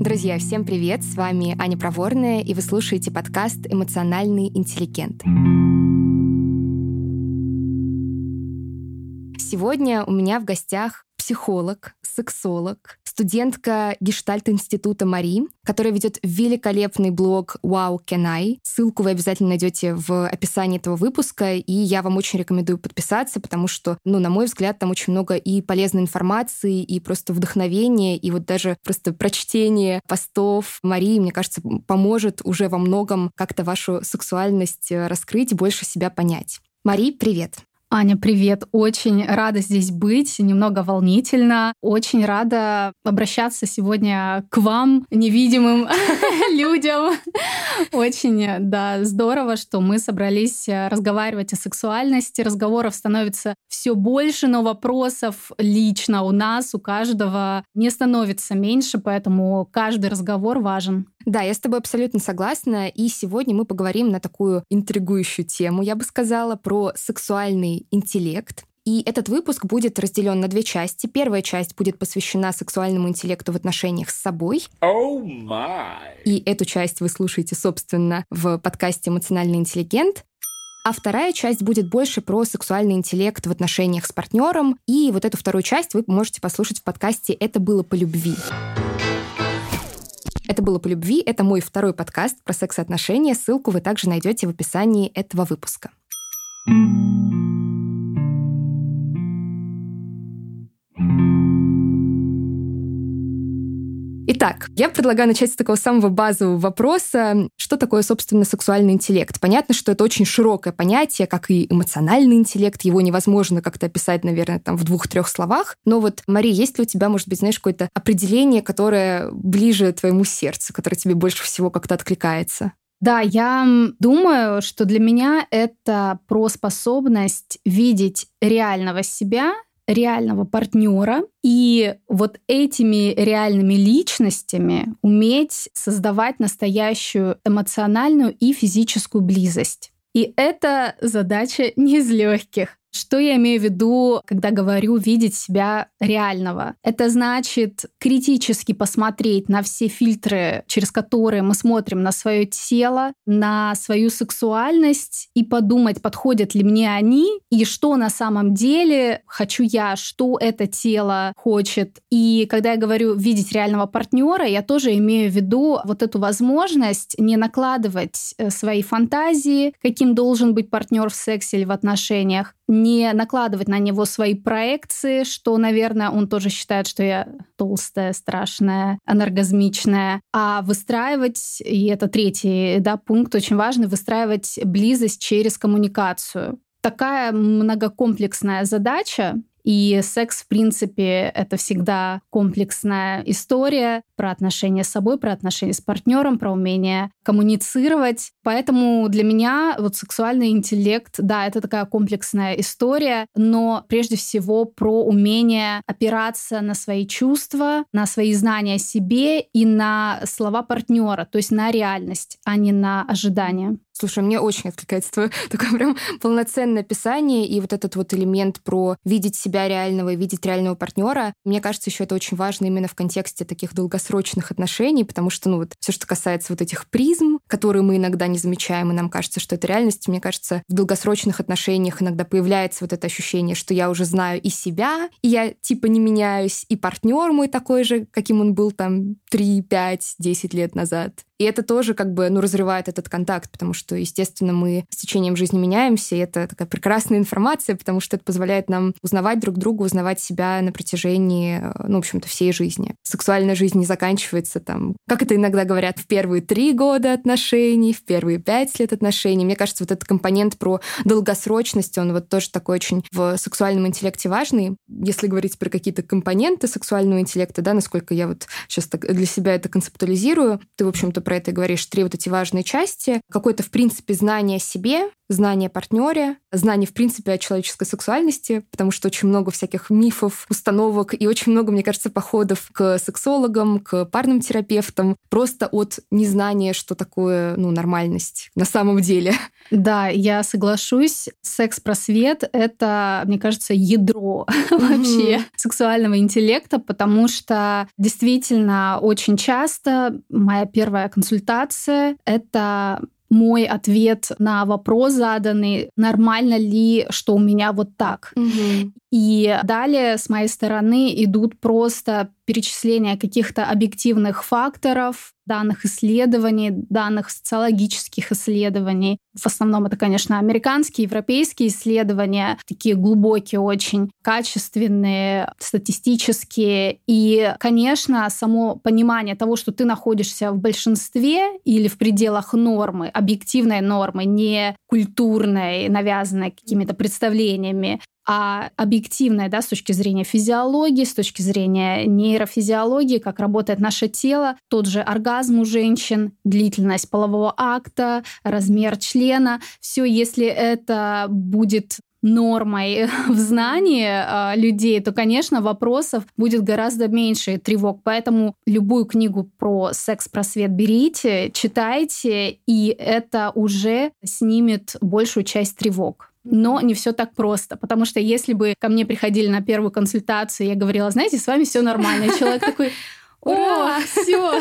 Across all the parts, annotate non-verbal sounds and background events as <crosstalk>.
Друзья, всем привет! С вами Аня Проворная, и вы слушаете подкаст «Эмоциональный интеллигент». Сегодня у меня в гостях психолог, сексолог, студентка Гештальт-института Мари, которая ведет великолепный блог Wow Can I. Ссылку вы обязательно найдете в описании этого выпуска, и я вам очень рекомендую подписаться, потому что, ну, на мой взгляд, там очень много и полезной информации, и просто вдохновения, и вот даже просто прочтение постов Марии, мне кажется, поможет уже во многом как-то вашу сексуальность раскрыть и больше себя понять. Мари, привет! Аня, привет. Очень рада здесь быть, немного волнительно. Очень рада обращаться сегодня к вам, невидимым <laughs> людям. Очень, да, здорово, что мы собрались э, разговаривать о сексуальности. Разговоров становится все больше, но вопросов лично у нас, у каждого не становится меньше, поэтому каждый разговор важен. Да, я с тобой абсолютно согласна. И сегодня мы поговорим на такую интригующую тему, я бы сказала, про сексуальный интеллект. И этот выпуск будет разделен на две части. Первая часть будет посвящена сексуальному интеллекту в отношениях с собой. Oh my. И эту часть вы слушаете, собственно, в подкасте «Эмоциональный интеллигент». А вторая часть будет больше про сексуальный интеллект в отношениях с партнером. И вот эту вторую часть вы можете послушать в подкасте «Это было по любви». Это было по любви. Это мой второй подкаст про секс-отношения. Ссылку вы также найдете в описании этого выпуска. Итак, я предлагаю начать с такого самого базового вопроса. Что такое, собственно, сексуальный интеллект? Понятно, что это очень широкое понятие, как и эмоциональный интеллект. Его невозможно как-то описать, наверное, там в двух-трех словах. Но вот, Мария, есть ли у тебя, может быть, знаешь, какое-то определение, которое ближе твоему сердцу, которое тебе больше всего как-то откликается? Да, я думаю, что для меня это про способность видеть реального себя реального партнера и вот этими реальными личностями уметь создавать настоящую эмоциональную и физическую близость. И это задача не из легких. Что я имею в виду, когда говорю видеть себя реального? Это значит критически посмотреть на все фильтры, через которые мы смотрим на свое тело, на свою сексуальность и подумать, подходят ли мне они и что на самом деле хочу я, что это тело хочет. И когда я говорю видеть реального партнера, я тоже имею в виду вот эту возможность не накладывать э, свои фантазии, каким должен быть партнер в сексе или в отношениях, не накладывать на него свои проекции, что, наверное, он тоже считает, что я толстая, страшная, анаргазмичная, а выстраивать, и это третий да, пункт очень важный, выстраивать близость через коммуникацию. Такая многокомплексная задача, и секс, в принципе, это всегда комплексная история про отношения с собой, про отношения с партнером, про умение коммуницировать. Поэтому для меня вот сексуальный интеллект, да, это такая комплексная история, но прежде всего про умение опираться на свои чувства, на свои знания о себе и на слова партнера, то есть на реальность, а не на ожидания. Слушай, мне очень откликается твое <laughs> такое прям полноценное описание и вот этот вот элемент про видеть себя реального и видеть реального партнера. Мне кажется, еще это очень важно именно в контексте таких долгосрочных отношений, потому что, ну вот, все, что касается вот этих призм, которые мы иногда не замечаем, и нам кажется, что это реальность, мне кажется, в долгосрочных отношениях иногда появляется вот это ощущение, что я уже знаю и себя, и я типа не меняюсь, и партнер мой такой же, каким он был там 3, 5, 10 лет назад. И это тоже как бы, ну, разрывает этот контакт, потому что, естественно, мы с течением жизни меняемся, и это такая прекрасная информация, потому что это позволяет нам узнавать друг друга, узнавать себя на протяжении, ну, в общем-то, всей жизни. Сексуальная жизнь не заканчивается там, как это иногда говорят, в первые три года отношений, в первые пять лет отношений. Мне кажется, вот этот компонент про долгосрочность, он вот тоже такой очень в сексуальном интеллекте важный. Если говорить про какие-то компоненты сексуального интеллекта, да, насколько я вот сейчас так для себя это концептуализирую, ты, в общем-то, про это говоришь, три вот эти важные части. Какое-то, в принципе, знание о себе, знание о партнере, знание, в принципе, о человеческой сексуальности, потому что очень много всяких мифов, установок и очень много, мне кажется, походов к сексологам, к парным терапевтам, просто от незнания, что такое ну, нормальность на самом деле. Да, я соглашусь. Секс-просвет — это, мне кажется, ядро <laughs> вообще сексуального интеллекта, потому что действительно очень часто моя первая консультация — это мой ответ на вопрос заданный, нормально ли, что у меня вот так. Угу. И далее с моей стороны идут просто перечисления каких-то объективных факторов, данных исследований, данных социологических исследований. В основном это, конечно, американские, европейские исследования, такие глубокие, очень качественные, статистические. И, конечно, само понимание того, что ты находишься в большинстве или в пределах нормы, объективной нормы, не культурной, навязанной какими-то представлениями, а объективное, да, с точки зрения физиологии, с точки зрения нейрофизиологии, как работает наше тело, тот же оргазм у женщин, длительность полового акта, размер члена, все, если это будет нормой <laughs> в знании э, людей, то, конечно, вопросов будет гораздо меньше тревог. Поэтому любую книгу про секс-просвет берите, читайте, и это уже снимет большую часть тревог. Но не все так просто, потому что если бы ко мне приходили на первую консультацию, я говорила, знаете, с вами все нормально, и человек такой, <laughs> Ура, все.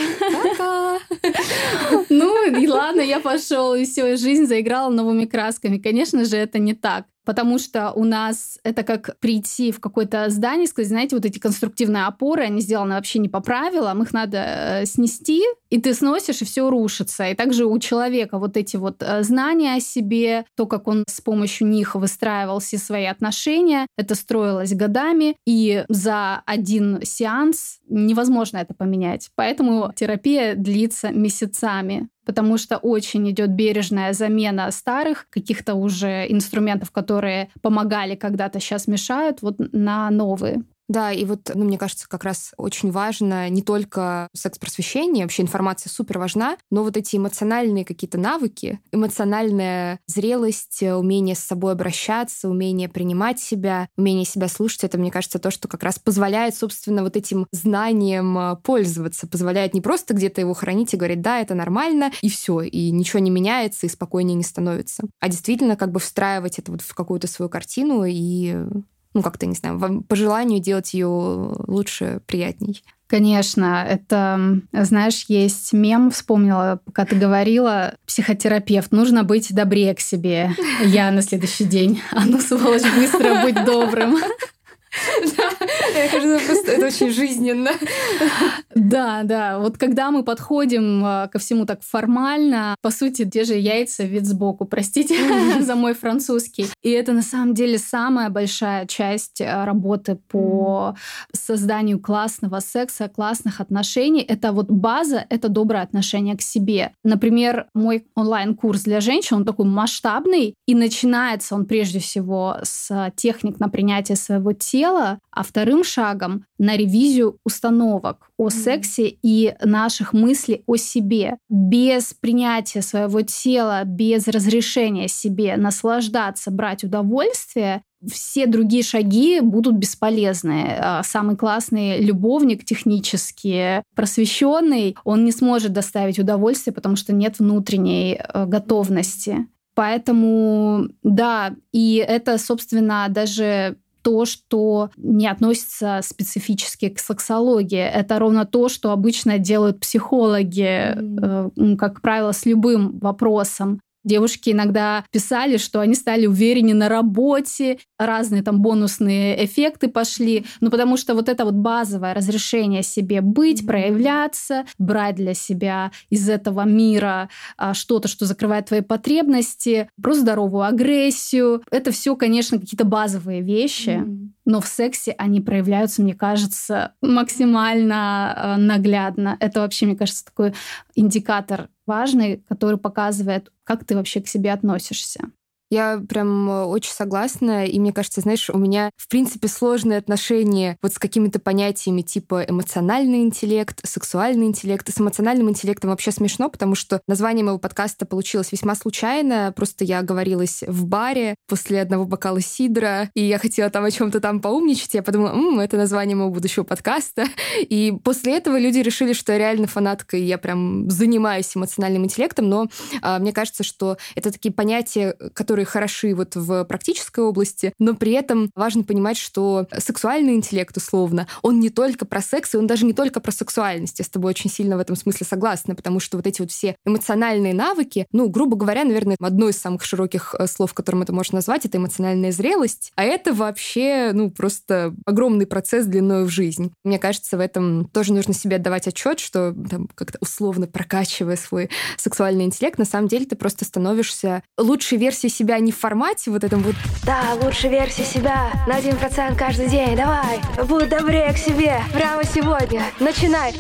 Ну и ладно, я пошел, и все, жизнь заиграла новыми красками. Конечно же, это не так потому что у нас это как прийти в какое-то здание и сказать, знаете, вот эти конструктивные опоры, они сделаны вообще не по правилам, их надо э, снести, и ты сносишь, и все рушится. И также у человека вот эти вот э, знания о себе, то, как он с помощью них выстраивал все свои отношения, это строилось годами, и за один сеанс невозможно это поменять. Поэтому терапия длится месяцами потому что очень идет бережная замена старых каких-то уже инструментов, которые помогали когда-то, сейчас мешают, вот на новые. Да, и вот, ну, мне кажется, как раз очень важно не только секс-просвещение, вообще информация супер важна, но вот эти эмоциональные какие-то навыки, эмоциональная зрелость, умение с собой обращаться, умение принимать себя, умение себя слушать, это, мне кажется, то, что как раз позволяет, собственно, вот этим знанием а, пользоваться, позволяет не просто где-то его хранить и говорить, да, это нормально, и все, и ничего не меняется, и спокойнее не становится, а действительно как бы встраивать это вот в какую-то свою картину и ну, как-то, не знаю, по желанию делать ее лучше, приятней. Конечно, это, знаешь, есть мем, вспомнила, пока ты говорила, психотерапевт, нужно быть добрее к себе. Я на следующий день, а ну, сволочь, быстро быть добрым. Да, мне кажется, просто это очень жизненно. Да, да. Вот когда мы подходим а, ко всему так формально, по сути, те же яйца вид сбоку, простите за мой французский. И это на самом деле самая большая часть а, работы по созданию классного секса, классных отношений. Это вот база, это доброе отношение к себе. Например, мой онлайн-курс для женщин, он такой масштабный, и начинается он прежде всего с техник на принятие своего тела, а вторым шагом на ревизию установок о сексе и наших мыслей о себе. Без принятия своего тела, без разрешения себе наслаждаться, брать удовольствие, все другие шаги будут бесполезны. А самый классный любовник технически просвещенный, он не сможет доставить удовольствие, потому что нет внутренней э, готовности. Поэтому, да, и это, собственно, даже то, что не относится специфически к сексологии. Это ровно то, что обычно делают психологи, mm-hmm. э, как правило, с любым вопросом. Девушки иногда писали, что они стали увереннее на работе, разные там бонусные эффекты пошли, ну потому что вот это вот базовое разрешение себе быть, проявляться, брать для себя из этого мира а, что-то, что закрывает твои потребности, про здоровую агрессию, это все, конечно, какие-то базовые вещи. Mm-hmm но в сексе они проявляются, мне кажется, максимально э, наглядно. Это вообще, мне кажется, такой индикатор важный, который показывает, как ты вообще к себе относишься. Я прям э, очень согласна, и мне кажется, знаешь, у меня, в принципе, сложные отношения вот с какими-то понятиями типа эмоциональный интеллект, сексуальный интеллект. С эмоциональным интеллектом вообще смешно, потому что название моего подкаста получилось весьма случайно. Просто я говорилась в баре после одного бокала сидра, и я хотела там о чем-то там поумничать. Я подумала, М, это название моего будущего подкаста. <laughs> И после этого люди решили, что я реально фанатка, и я прям занимаюсь эмоциональным интеллектом. Но а, мне кажется, что это такие понятия, которые которые хороши вот в практической области, но при этом важно понимать, что сексуальный интеллект, условно, он не только про секс, и он даже не только про сексуальность. Я с тобой очень сильно в этом смысле согласна, потому что вот эти вот все эмоциональные навыки, ну, грубо говоря, наверное, одно из самых широких э, слов, которым это можно назвать, это эмоциональная зрелость, а это вообще, ну, просто огромный процесс длиной в жизнь. Мне кажется, в этом тоже нужно себе отдавать отчет, что там как-то условно прокачивая свой сексуальный интеллект, на самом деле ты просто становишься лучшей версией себя себя не в формате вот этом вот. Да, лучше верьте себя на один процент каждый день, давай Будь добрее к себе. Прямо сегодня, начинай.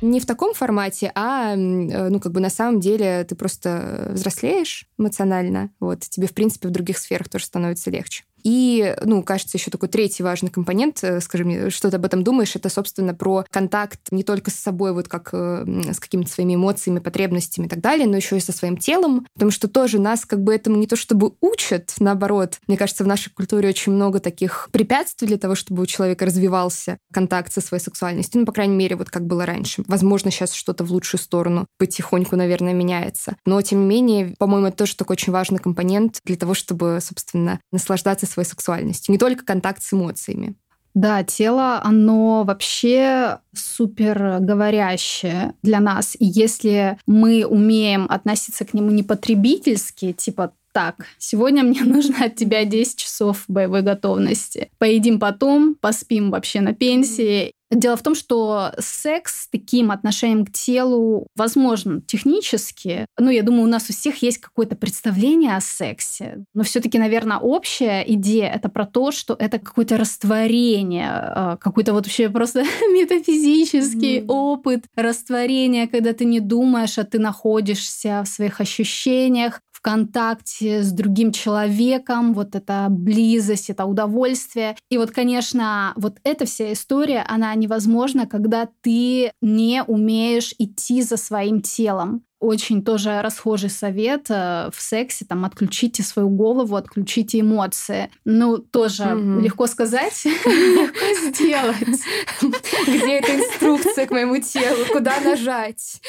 Не в таком формате, а, э, ну, как бы на самом деле ты просто взрослеешь эмоционально, вот, тебе, в принципе, в других сферах тоже становится легче. И, ну, кажется, еще такой третий важный компонент, э, скажи мне, что ты об этом думаешь, это, собственно, про контакт не только с собой, вот как э, с какими-то своими эмоциями, потребностями и так далее, но еще и со своим телом, потому что тоже нас как бы этому не то чтобы учат, наоборот. Мне кажется, в нашей культуре очень много таких препятствий для того, чтобы у человека развивался контакт со своей сексуальностью, ну, по крайней мере, вот как было раньше. Возможно, сейчас что-то в лучшую сторону потихоньку, наверное, меняется. Но, тем не менее, по-моему, это тоже такой очень важный компонент для того, чтобы, собственно, наслаждаться своей сексуальностью, не только контакт с эмоциями. Да, тело, оно вообще супер говорящее для нас. И если мы умеем относиться к нему не потребительски, типа так, сегодня мне <laughs> нужно от тебя 10 часов боевой готовности. Поедим потом, поспим вообще на пенсии. Дело в том, что секс с таким отношением к телу возможен технически. Ну, я думаю, у нас у всех есть какое-то представление о сексе. Но все-таки, наверное, общая идея это про то, что это какое-то растворение, а, какой-то вот вообще просто <laughs> метафизический mm-hmm. опыт растворения, когда ты не думаешь, а ты находишься в своих ощущениях, в контакте с другим человеком, вот эта близость, это удовольствие. И вот, конечно, вот эта вся история, она невозможна, когда ты не умеешь идти за своим телом очень тоже расхожий совет э, в сексе, там, отключите свою голову, отключите эмоции. Ну, тоже mm-hmm. легко сказать, <laughs> легко сделать. Где эта инструкция к моему телу? Куда нажать?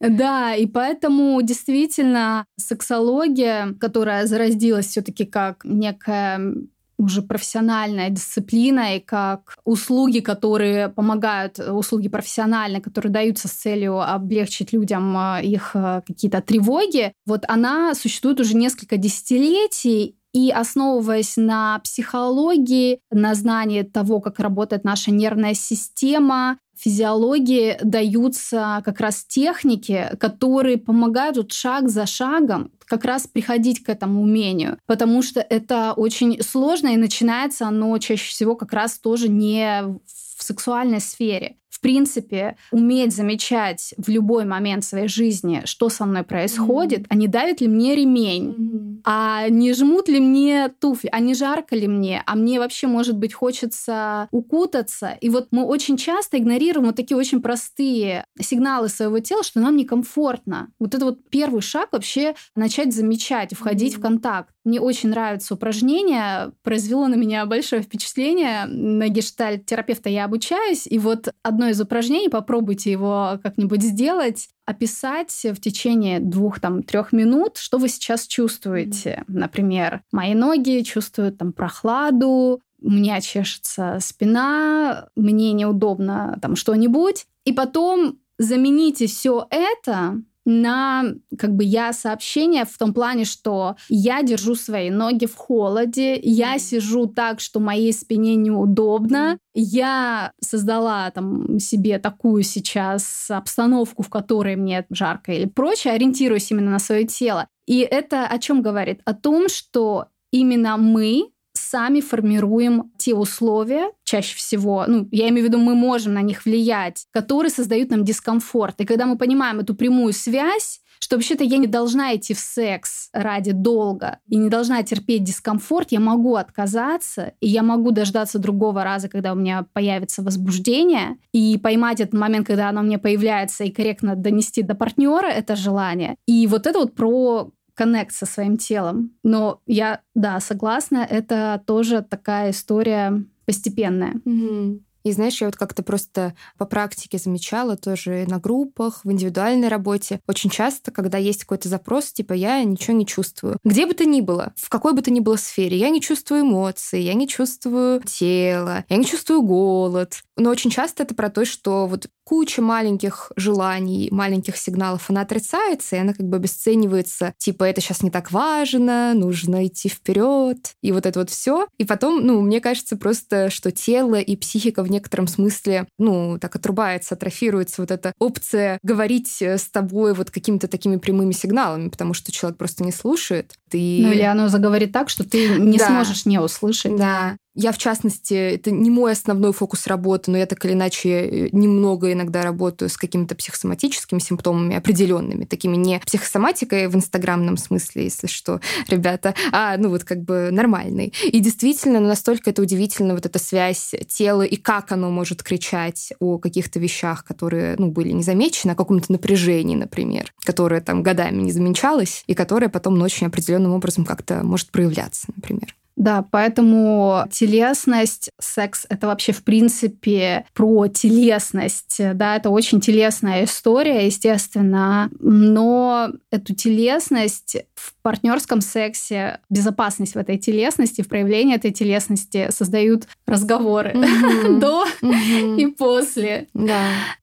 Да, и поэтому действительно сексология, которая зародилась все таки как некая уже профессиональная дисциплина и как услуги, которые помогают, услуги профессиональные, которые даются с целью облегчить людям а, их а, какие-то тревоги, вот она существует уже несколько десятилетий, и основываясь на психологии, на знании того, как работает наша нервная система, физиологии даются как раз техники, которые помогают вот шаг за шагом как раз приходить к этому умению, потому что это очень сложно, и начинается оно чаще всего как раз тоже не в сексуальной сфере в принципе, уметь замечать в любой момент своей жизни, что со мной происходит, mm-hmm. а не давит ли мне ремень, mm-hmm. а не жмут ли мне туфли, а не жарко ли мне, а мне вообще, может быть, хочется укутаться. И вот мы очень часто игнорируем вот такие очень простые сигналы своего тела, что нам некомфортно. Вот это вот первый шаг вообще начать замечать, входить mm-hmm. в контакт. Мне очень нравится упражнение, произвело на меня большое впечатление. На гештальт-терапевта я обучаюсь, и вот одно из упражнений, попробуйте его как-нибудь сделать, описать в течение двух-трех минут, что вы сейчас чувствуете. Например, мои ноги чувствуют там прохладу, у меня чешется спина, мне неудобно там что-нибудь. И потом замените все это на как бы я сообщение в том плане, что я держу свои ноги в холоде, я сижу так, что моей спине неудобно, я создала там себе такую сейчас обстановку, в которой мне жарко или прочее, ориентируюсь именно на свое тело. И это о чем говорит? О том, что именно мы сами формируем те условия, чаще всего, ну, я имею в виду, мы можем на них влиять, которые создают нам дискомфорт. И когда мы понимаем эту прямую связь что вообще-то я не должна идти в секс ради долга и не должна терпеть дискомфорт, я могу отказаться, и я могу дождаться другого раза, когда у меня появится возбуждение, и поймать этот момент, когда оно мне появляется, и корректно донести до партнера это желание. И вот это вот про коннект со своим телом. Но я, да, согласна, это тоже такая история постепенная. Mm-hmm. И знаешь, я вот как-то просто по практике замечала тоже на группах, в индивидуальной работе. Очень часто, когда есть какой-то запрос, типа я ничего не чувствую. Где бы то ни было, в какой бы то ни было сфере, я не чувствую эмоции, я не чувствую тело, я не чувствую голод. Но очень часто это про то, что вот куча маленьких желаний, маленьких сигналов, она отрицается, и она как бы обесценивается. Типа, это сейчас не так важно, нужно идти вперед, и вот это вот все. И потом, ну, мне кажется просто, что тело и психика в некотором смысле, ну, так отрубается, атрофируется вот эта опция говорить с тобой вот какими-то такими прямыми сигналами, потому что человек просто не слушает. Ты... Ну, или оно заговорит так, что ты не да. сможешь не услышать. Да. Я, в частности, это не мой основной фокус работы, но я так или иначе э, немного иногда работаю с какими-то психосоматическими симптомами определенными, такими не психосоматикой в инстаграмном смысле, если что, ребята, а, ну вот как бы нормальной. И действительно, настолько это удивительно, вот эта связь тела и как оно может кричать о каких-то вещах, которые, ну, были не замечены, о каком-то напряжении, например, которое там годами не замечалось, и которое потом ну, очень определенным образом как-то может проявляться, например. Да, поэтому телесность, секс — это вообще, в принципе, про телесность. Да, это очень телесная история, естественно. Но эту телесность в партнерском сексе, безопасность в этой телесности, в проявлении этой телесности создают разговоры <laughs> до и после.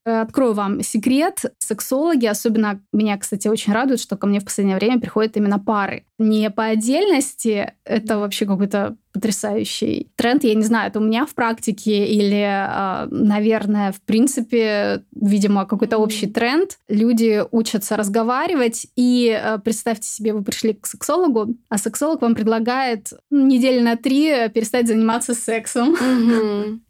Открою вам секрет. Сексологи, особенно меня, кстати, очень радует, что ко мне в последнее время приходят именно пары. Не по отдельности, это вообще какой-то потрясающий тренд. Я не знаю, это у меня в практике или, а, наверное, в принципе, видимо, какой-то общий тренд. Люди учатся разговаривать, и а, представьте себе, вы пришли к сексологу, а сексолог вам предлагает недели на три перестать заниматься сексом. <laughs>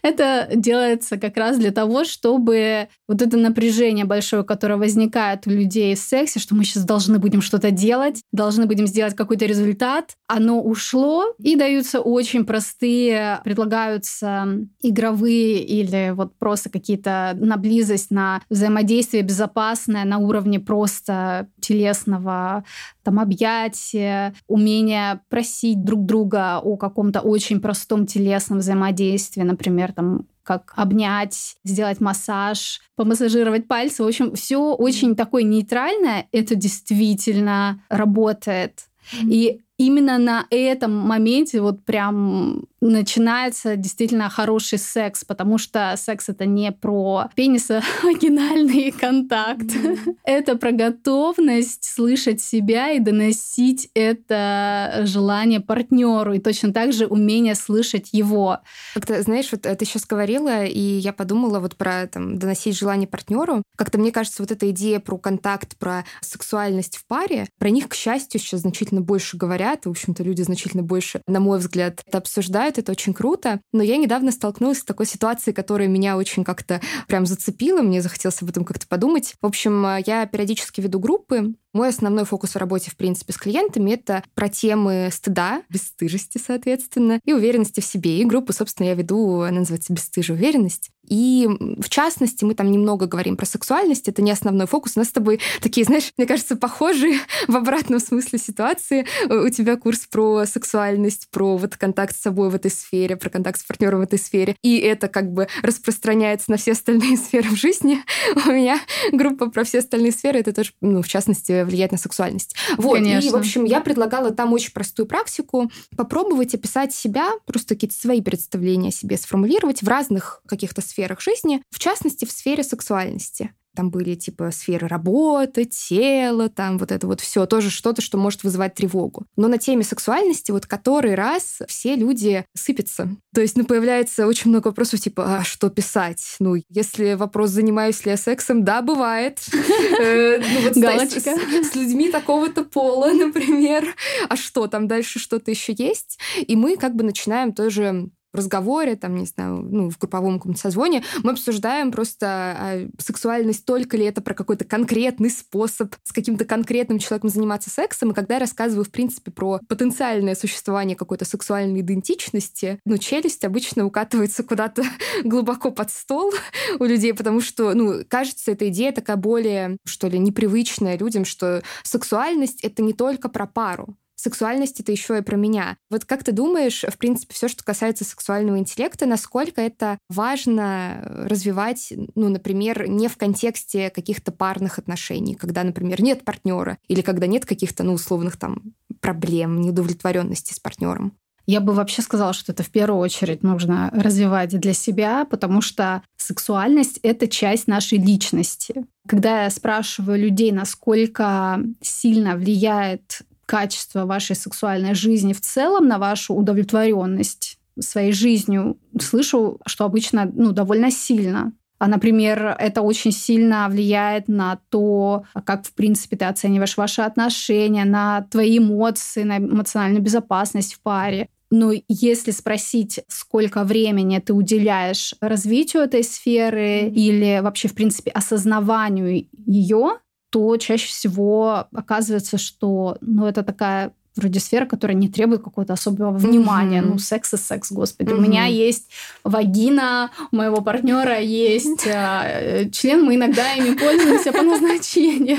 <laughs> Это делается как раз для того, чтобы вот это напряжение большое, которое возникает у людей в сексе, что мы сейчас должны будем что-то делать, должны будем сделать какой-то результат, оно ушло, и даются очень простые, предлагаются игровые или вот просто какие-то на близость, на взаимодействие безопасное на уровне просто телесного там объятия, умение просить друг друга о каком-то очень простом телесном взаимодействии, например, там как обнять, сделать массаж, помассажировать пальцы. В общем, все очень такое нейтральное. Это действительно работает. И именно на этом моменте вот прям начинается действительно хороший секс, потому что секс это не про пенисо-вагинальный <laughs> контакт. Mm-hmm. это про готовность слышать себя и доносить это желание партнеру, и точно так же умение слышать его. Как-то, знаешь, вот ты сейчас говорила, и я подумала вот про там, доносить желание партнеру. Как-то мне кажется, вот эта идея про контакт, про сексуальность в паре, про них, к счастью, сейчас значительно больше говорят, и, в общем-то, люди значительно больше, на мой взгляд, это обсуждают, это очень круто. Но я недавно столкнулась с такой ситуацией, которая меня очень как-то прям зацепила, мне захотелось об этом как-то подумать. В общем, я периодически веду группы, мой основной фокус в работе, в принципе, с клиентами — это про темы стыда, бесстыжести, соответственно, и уверенности в себе. И группу, собственно, я веду, она называется «Бесстыжая уверенность». И в частности, мы там немного говорим про сексуальность, это не основной фокус. У нас с тобой такие, знаешь, мне кажется, похожие <laughs> в обратном смысле ситуации. У тебя курс про сексуальность, про вот контакт с собой в этой сфере, про контакт с партнером в этой сфере. И это как бы распространяется на все остальные <laughs> сферы в жизни. У меня <laughs> группа про все остальные сферы, это тоже, ну, в частности, влияет на сексуальность. Вот. Конечно. И, в общем, я предлагала там очень простую практику попробовать описать себя, просто какие-то свои представления о себе сформулировать в разных каких-то сферах сферах жизни, в частности, в сфере сексуальности. Там были типа сферы работы, тела, там вот это вот все, тоже что-то, что может вызывать тревогу. Но на теме сексуальности вот который раз все люди сыпятся. То есть, ну, появляется очень много вопросов, типа, а что писать? Ну, если вопрос, занимаюсь ли я сексом, да, бывает. <laughs> Э, ну, Галочка. С людьми такого-то пола, <laughs> например. А что, там дальше что-то еще есть? И мы как бы начинаем тоже разговоре, там, не знаю, ну, в групповом каком-то созвоне, мы обсуждаем просто а, сексуальность, только ли это про какой-то конкретный способ с каким-то конкретным человеком заниматься сексом. И когда я рассказываю, в принципе, про потенциальное существование какой-то сексуальной идентичности, ну, челюсть обычно укатывается куда-то <laughs> глубоко под стол у людей, потому что, ну, кажется, эта идея такая более, что ли, непривычная людям, что сексуальность — это не только про пару сексуальность это еще и про меня. Вот как ты думаешь, в принципе, все, что касается сексуального интеллекта, насколько это важно развивать, ну, например, не в контексте каких-то парных отношений, когда, например, нет партнера или когда нет каких-то, ну, условных там проблем, неудовлетворенности с партнером? Я бы вообще сказала, что это в первую очередь нужно развивать для себя, потому что сексуальность — это часть нашей личности. Когда я спрашиваю людей, насколько сильно влияет качество вашей сексуальной жизни в целом на вашу удовлетворенность своей жизнью, слышу, что обычно ну, довольно сильно. А, например, это очень сильно влияет на то, как, в принципе, ты оцениваешь ваши отношения, на твои эмоции, на эмоциональную безопасность в паре. Но если спросить, сколько времени ты уделяешь развитию этой сферы или вообще, в принципе, осознаванию ее, то чаще всего оказывается, что ну, это такая вроде сфера, которая не требует какого-то особого внимания. Mm-hmm. Ну, секс и секс, господи. Mm-hmm. У меня есть вагина, у моего партнера есть э, член, мы иногда ими пользуемся по назначению.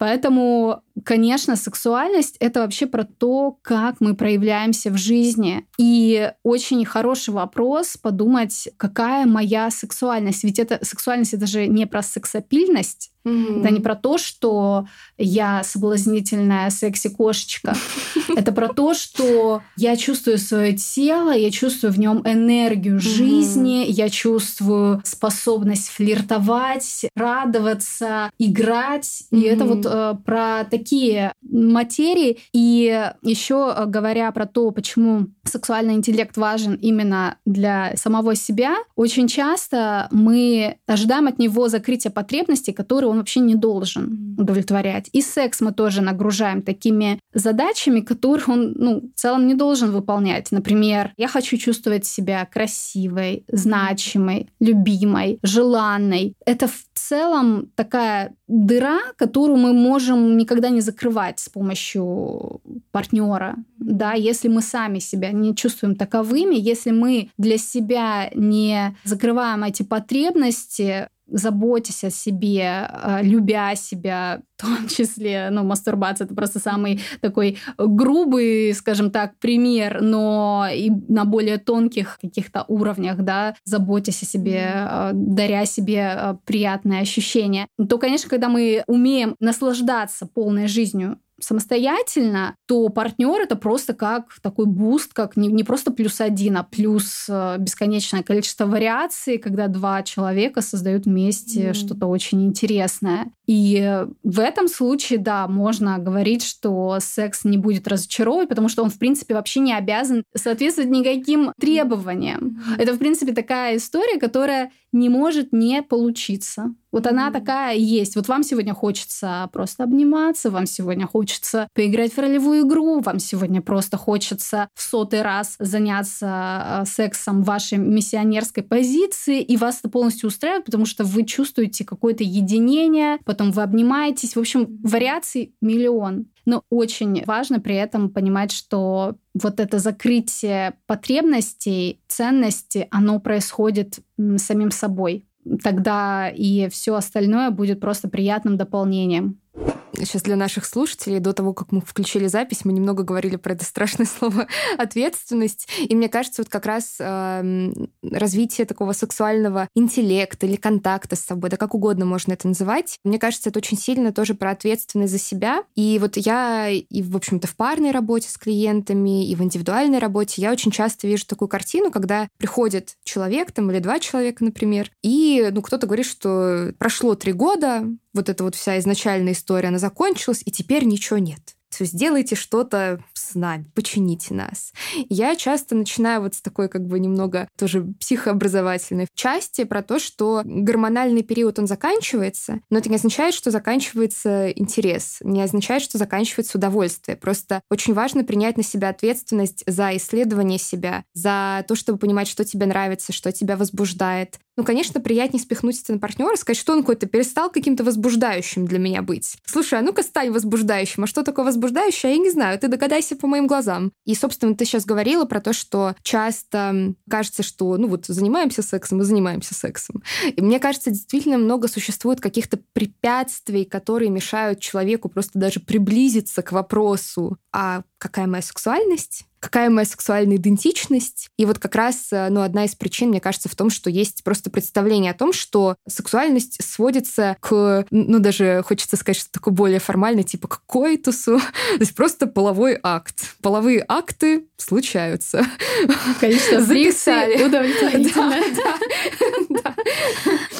Поэтому, конечно, сексуальность — это вообще про то, как мы проявляемся в жизни. И очень хороший вопрос подумать, какая моя сексуальность. Ведь это сексуальность — это же не про сексапильность, Mm-hmm. Это не про то, что я соблазнительная секси-кошечка. <laughs> Это про то, что я чувствую свое тело, я чувствую в нем энергию жизни, я чувствую способность флиртовать, радоваться, играть. И это вот э, про такие материи. И еще э, говоря про то, почему сексуальный интеллект важен именно для самого себя, очень часто мы ожидаем от него закрытия потребностей, которые он вообще не должен удовлетворять. И секс мы тоже нагружаем такими задачами, которые он ну, в целом не должен выполнять. Например, я хочу чувствовать себя красивой, значимой, любимой, желанной. Это в целом такая дыра, которую мы можем никогда не закрывать с помощью партнера. Да, если мы сами себя не чувствуем таковыми, если мы для себя не закрываем эти потребности, заботясь о себе, э, любя себя, <laughs> в том числе, ну, мастурбация это просто самый такой грубый, скажем так, пример, но и на более тонких каких-то уровнях, да, заботясь о себе, э, даря себе э, приятные ощущения, то, конечно, когда мы умеем наслаждаться полной жизнью самостоятельно, то партнер это просто как такой boost, как не, не просто плюс один, а плюс э, бесконечное количество вариаций, когда два человека создают вместе mm. что-то очень интересное. И в этом случае, да, можно говорить, что секс не будет разочаровывать, потому что он, в принципе, вообще не обязан соответствовать никаким требованиям. Mm. Это, в принципе, такая история, которая не может не получиться. Вот она mm такая есть. Вот вам сегодня хочется просто обниматься, вам сегодня хочется поиграть в ролевую игру, вам сегодня просто хочется в сотый раз заняться э, сексом в вашей миссионерской позиции, и вас это полностью устраивает, потому что вы чувствуете какое-то единение, потом вы обнимаетесь. В общем, вариаций миллион. Но очень важно при этом понимать, что вот это закрытие потребностей, ценностей, оно происходит самим собой. Тогда и все остальное будет просто приятным дополнением сейчас для наших слушателей, до того, как мы включили запись, мы немного говорили про это страшное <laughs> слово ответственность. И мне кажется, вот как раз э, развитие такого сексуального интеллекта или контакта с собой, да как угодно можно это называть, мне кажется, это очень сильно тоже про ответственность за себя. И вот я и, в общем-то, в парной работе с клиентами, и в индивидуальной работе я очень часто вижу такую картину, когда приходит человек там или два человека, например, и ну, кто-то говорит, что прошло три года, вот эта вот вся изначальная история, она закончилась, и теперь ничего нет. То есть сделайте что-то с нами, почините нас. Я часто начинаю вот с такой как бы немного тоже психообразовательной части про то, что гормональный период, он заканчивается, но это не означает, что заканчивается интерес, не означает, что заканчивается удовольствие. Просто очень важно принять на себя ответственность за исследование себя, за то, чтобы понимать, что тебе нравится, что тебя возбуждает, ну, конечно, приятнее спихнуть это на партнера, сказать, что он какой-то перестал каким-то возбуждающим для меня быть. Слушай, а ну-ка стань возбуждающим. А что такое возбуждающее? Я не знаю. Ты догадайся по моим глазам. И, собственно, ты сейчас говорила про то, что часто кажется, что, ну вот, занимаемся сексом мы занимаемся сексом. И мне кажется, действительно много существует каких-то препятствий, которые мешают человеку просто даже приблизиться к вопросу, а какая моя сексуальность? Какая моя сексуальная идентичность. И вот как раз э, ну, одна из причин, мне кажется, в том, что есть просто представление о том, что сексуальность сводится к, ну, даже хочется сказать, что такое более формальное, типа к коитусу, <laughs> то есть просто половой акт. Половые акты случаются. Количество <laughs> фрикций удовлетворительно. <laughs> Да, да.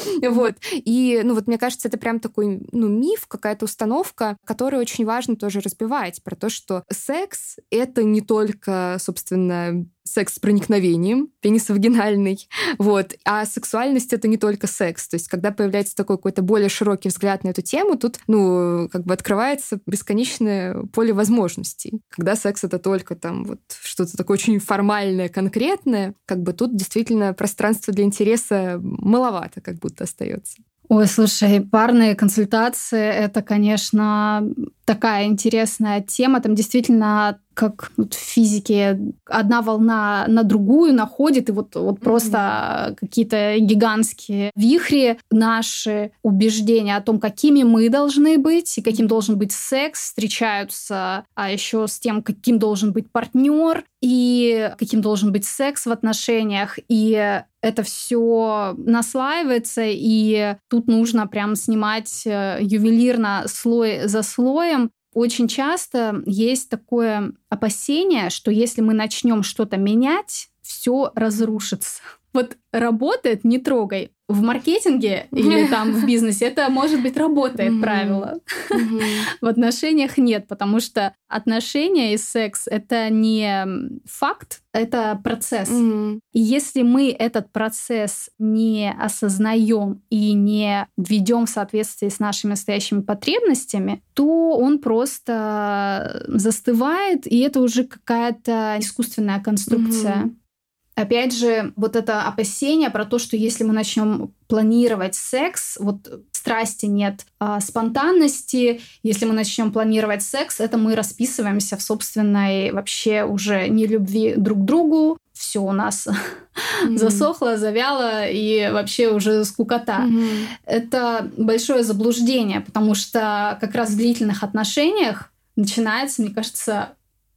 <laughs> Вот. И, ну, вот мне кажется, это прям такой, ну, миф, какая-то установка, которую очень важно тоже разбивать, про то, что секс — это не только собственно, секс с проникновением, пенис вагинальный, <laughs> вот. А сексуальность — это не только секс. То есть, когда появляется такой какой-то более широкий взгляд на эту тему, тут, ну, как бы открывается бесконечное поле возможностей. Когда секс — это только там вот что-то такое очень формальное, конкретное, как бы тут действительно пространство для интереса маловато как будто остается. Ой, слушай, парные консультации — это, конечно, такая интересная тема. Там действительно как вот в физике одна волна на другую находит, и вот, вот mm-hmm. просто какие-то гигантские вихри, наши убеждения о том, какими мы должны быть и каким должен быть секс, встречаются, а еще с тем, каким должен быть партнер и каким должен быть секс в отношениях. И это все наслаивается, и тут нужно прям снимать э, ювелирно слой за слоем, очень часто есть такое опасение, что если мы начнем что-то менять, все разрушится. <laughs> Вот работает, не трогай в маркетинге или там в бизнесе это, может быть, работает mm-hmm. правило. Mm-hmm. <laughs> в отношениях нет, потому что отношения и секс — это не факт, это процесс. Mm-hmm. И если мы этот процесс не осознаем и не ведем в соответствии с нашими настоящими потребностями, то он просто застывает, и это уже какая-то искусственная конструкция. Опять же, вот это опасение про то, что если мы начнем планировать секс, вот страсти нет, а спонтанности, если мы начнем планировать секс, это мы расписываемся в собственной вообще уже не любви друг к другу, все у нас <laughs> mm-hmm. засохло, завяло и вообще уже скукота. Mm-hmm. Это большое заблуждение, потому что как раз в длительных отношениях начинается, мне кажется,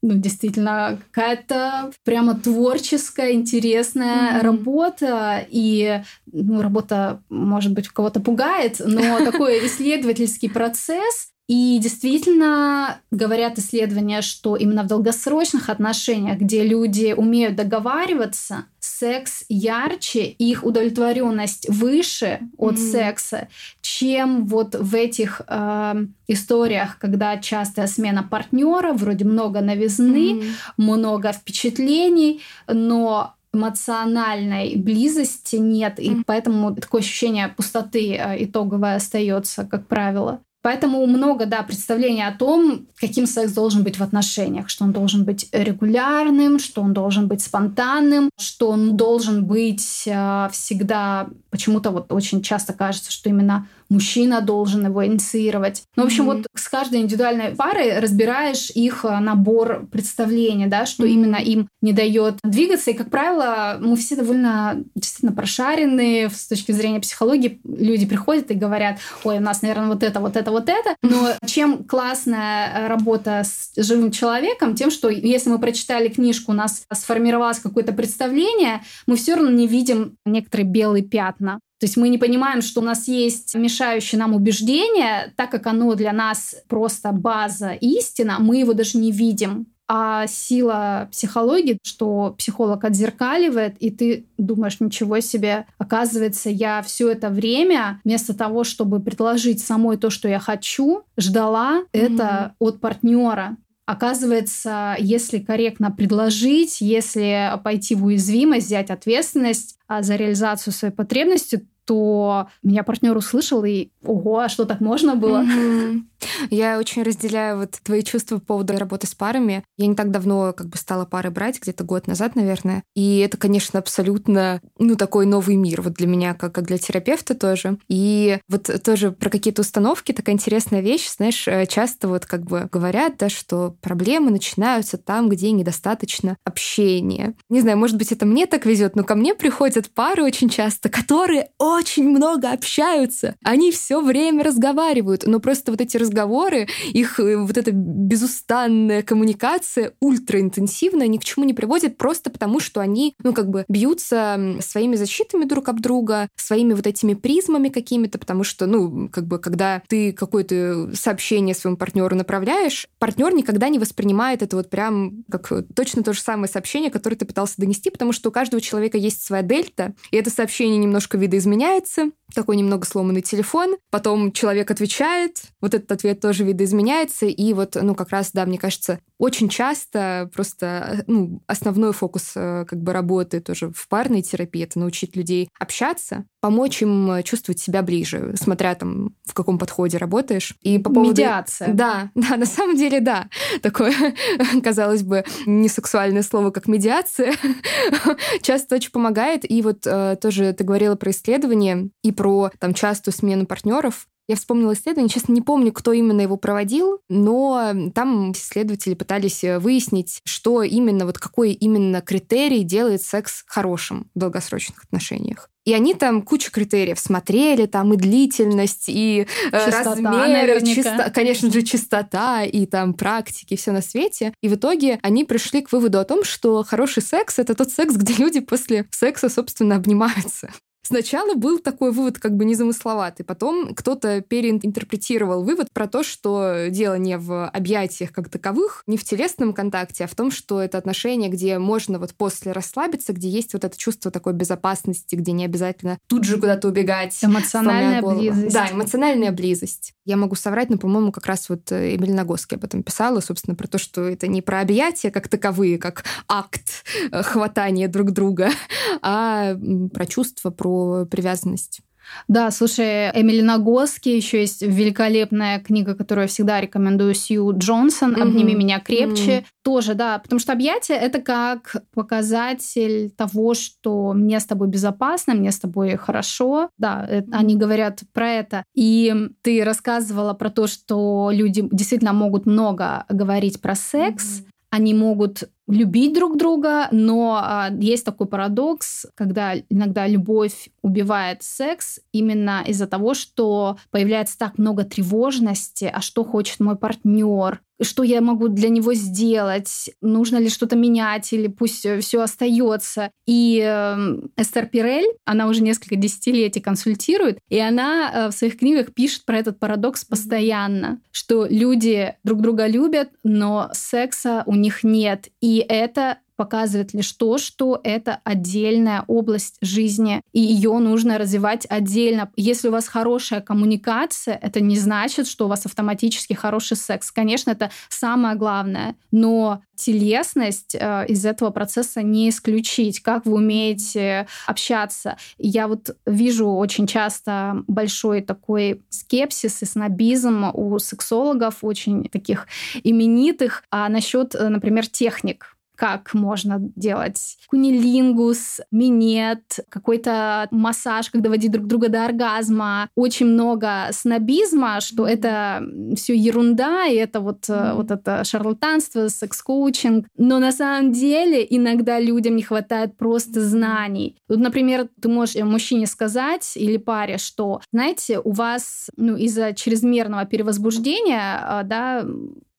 ну, действительно, какая-то прямо творческая, интересная mm-hmm. работа. И ну, работа, может быть, кого-то пугает, но <laughs> такой исследовательский процесс, и действительно говорят исследования, что именно в долгосрочных отношениях, где люди умеют договариваться, секс ярче, их удовлетворенность выше от mm-hmm. секса, чем вот в этих э, историях, когда частая смена партнера, вроде много новизны, mm-hmm. много впечатлений, но эмоциональной близости нет, и mm-hmm. поэтому такое ощущение пустоты э, итоговое остается, как правило. Поэтому много, да, представления о том, каким секс должен быть в отношениях, что он должен быть регулярным, что он должен быть спонтанным, что он должен быть э, всегда почему-то вот очень часто кажется, что именно мужчина должен его инициировать. Ну, в общем, mm-hmm. вот с каждой индивидуальной парой разбираешь их э, набор представлений, да, что mm-hmm. именно им не дает двигаться. И, как правило, мы все довольно действительно прошаренные с точки зрения психологии. Люди приходят и говорят, ой, у нас, наверное, вот это, вот это, вот это. Но чем классная э, работа с живым человеком, тем, что если мы прочитали книжку, у нас сформировалось какое-то представление, мы все равно не видим некоторые белые пятна. То есть мы не понимаем, что у нас есть мешающее нам убеждение, так как оно для нас просто база истина, мы его даже не видим. А сила психологии, что психолог отзеркаливает, и ты думаешь, ничего себе, оказывается, я все это время, вместо того, чтобы предложить самой то, что я хочу, ждала mm-hmm. это от партнера. Оказывается, если корректно предложить, если пойти в уязвимость, взять ответственность а, за реализацию своей потребности, то меня партнер услышал и ого, а что так можно было? Я очень разделяю вот твои чувства по поводу работы с парами. Я не так давно как бы стала пары брать, где-то год назад, наверное. И это, конечно, абсолютно, ну, такой новый мир вот для меня, как, как для терапевта тоже. И вот тоже про какие-то установки такая интересная вещь. Знаешь, э, часто вот как бы говорят, да, что проблемы начинаются там, где недостаточно общения. Не знаю, может быть, это мне так везет, но ко мне приходят пары очень часто, которые очень много общаются. Они все время разговаривают, но просто вот эти разговоры, их э, вот эта безустанная коммуникация ультраинтенсивная ни к чему не приводит просто потому, что они, ну, как бы бьются своими защитами друг об друга, своими вот этими призмами какими-то, потому что, ну, как бы, когда ты какое-то сообщение своему партнеру направляешь, партнер никогда не воспринимает это вот прям как точно то же самое сообщение, которое ты пытался донести, потому что у каждого человека есть своя дельта, и это сообщение немножко видоизменяется, меняется, такой немного сломанный телефон, потом человек отвечает, вот этот ответ тоже видоизменяется, и вот, ну, как раз, да, мне кажется, очень часто просто, ну, основной фокус э, как бы работы тоже в парной терапии — это научить людей общаться, помочь им чувствовать себя ближе, смотря там, в каком подходе работаешь. И по поводу... Медиация. Да, <laughs> да, на самом деле, да. Такое, <laughs> казалось бы, не сексуальное слово, как медиация, <laughs> часто очень помогает. И вот э, тоже ты говорила про исследования и про там частую смену партнеров. Я вспомнила исследование, честно, не помню, кто именно его проводил, но там исследователи пытались э, выяснить, что именно, вот какой именно критерий делает секс хорошим в долгосрочных отношениях. И они там кучу критериев смотрели, там и длительность, и э, чистота, чисто, конечно же, чистота, и там практики, все на свете. И в итоге они пришли к выводу о том, что хороший секс — это тот секс, где люди после секса, собственно, обнимаются. Сначала был такой вывод как бы незамысловатый, потом кто-то переинтерпретировал вывод про то, что дело не в объятиях как таковых, не в телесном контакте, а в том, что это отношение, где можно вот после расслабиться, где есть вот это чувство такой безопасности, где не обязательно тут же куда-то убегать. Эмоциональная близость. Да, эмоциональная близость. Я могу соврать, но, по-моему, как раз вот Эмиль Нагоски об этом писала, собственно, про то, что это не про объятия как таковые, как акт э, хватания друг друга, <laughs> а про чувства, про привязанность. Да, слушай, Эмили Нагоски, еще есть великолепная книга, которую я всегда рекомендую, Сью Джонсон «Обними mm-hmm. меня крепче». Mm-hmm. Тоже, да, потому что объятие — это как показатель того, что мне с тобой безопасно, мне с тобой хорошо. Да, mm-hmm. они говорят про это. И ты рассказывала про то, что люди действительно могут много говорить про секс, mm-hmm они могут любить друг друга, но а, есть такой парадокс, когда иногда любовь убивает секс именно из-за того, что появляется так много тревожности, а что хочет мой партнер, что я могу для него сделать, нужно ли что-то менять или пусть все остается. И э, Эстер Пирель, она уже несколько десятилетий консультирует, и она э, в своих книгах пишет про этот парадокс постоянно, что люди друг друга любят, но секса у них нет. И это показывает лишь то, что это отдельная область жизни, и ее нужно развивать отдельно. Если у вас хорошая коммуникация, это не значит, что у вас автоматически хороший секс. Конечно, это самое главное, но телесность э, из этого процесса не исключить. Как вы умеете общаться? Я вот вижу очень часто большой такой скепсис и снобизм у сексологов, очень таких именитых, а насчет, э, например, техник как можно делать кунилингус, минет, какой-то массаж, как доводить друг друга до оргазма. Очень много снобизма, что это все ерунда, и это вот, mm-hmm. вот это шарлатанство, секс-коучинг. Но на самом деле иногда людям не хватает просто знаний. Вот, например, ты можешь мужчине сказать или паре, что, знаете, у вас ну, из-за чрезмерного перевозбуждения, а, да,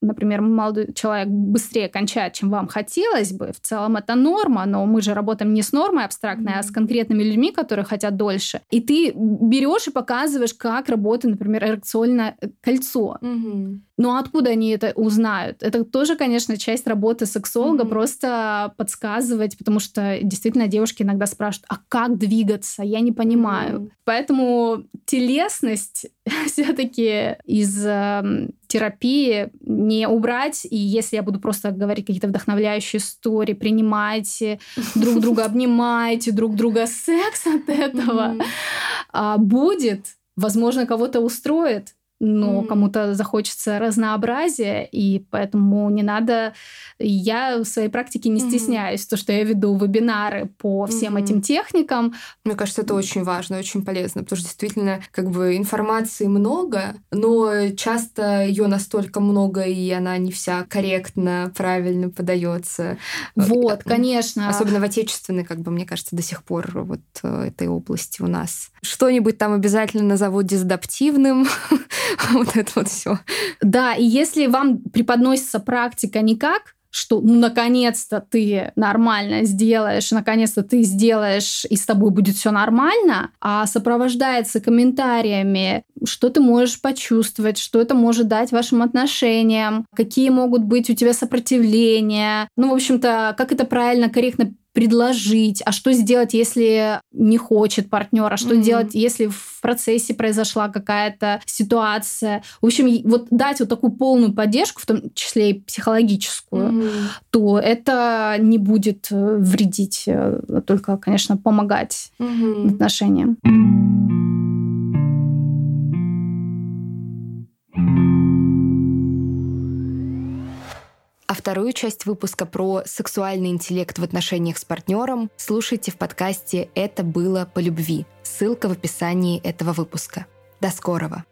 например, молодой человек быстрее кончает, чем вам хотелось бы, в целом это норма, но мы же работаем не с нормой абстрактной, mm-hmm. а с конкретными людьми, которые хотят дольше. И ты берешь и показываешь, как работает, например, эрекционное кольцо. Mm-hmm. Но откуда они это узнают? Это тоже, конечно, часть работы сексолога, mm-hmm. просто подсказывать, потому что действительно девушки иногда спрашивают, а как двигаться? Я не понимаю. Mm-hmm. Поэтому телесность <laughs> все-таки из э, терапии не убрать. И если я буду просто говорить какие-то вдохновляющие истории, принимайте друг друга, <laughs> обнимайте друг друга, секс от этого mm-hmm. будет, возможно, кого-то устроит но mm. кому-то захочется разнообразия, и поэтому не надо... Я в своей практике не стесняюсь, mm. то, что я веду вебинары по всем mm. этим техникам. Мне кажется, это очень важно, очень полезно, потому что действительно как бы информации много, но часто ее настолько много, и она не вся корректно, правильно подается. Вот, конечно. Особенно в отечественной, как бы, мне кажется, до сих пор вот э, этой области у нас. Что-нибудь там обязательно назовут дезадаптивным, <laughs> <laughs> вот это вот все. Да, и если вам преподносится практика никак, что ну, наконец-то ты нормально сделаешь, наконец-то ты сделаешь, и с тобой будет все нормально, а сопровождается комментариями, что ты можешь почувствовать, что это может дать вашим отношениям, какие могут быть у тебя сопротивления. Ну, в общем-то, как это правильно, корректно предложить, а что сделать, если не хочет партнер, а что mm-hmm. делать, если в процессе произошла какая-то ситуация. В общем, вот дать вот такую полную поддержку, в том числе и психологическую, mm-hmm. то это не будет э, вредить, э, а только, конечно, помогать mm-hmm. отношениям. Вторую часть выпуска про сексуальный интеллект в отношениях с партнером слушайте в подкасте «Это было по любви». Ссылка в описании этого выпуска. До скорого!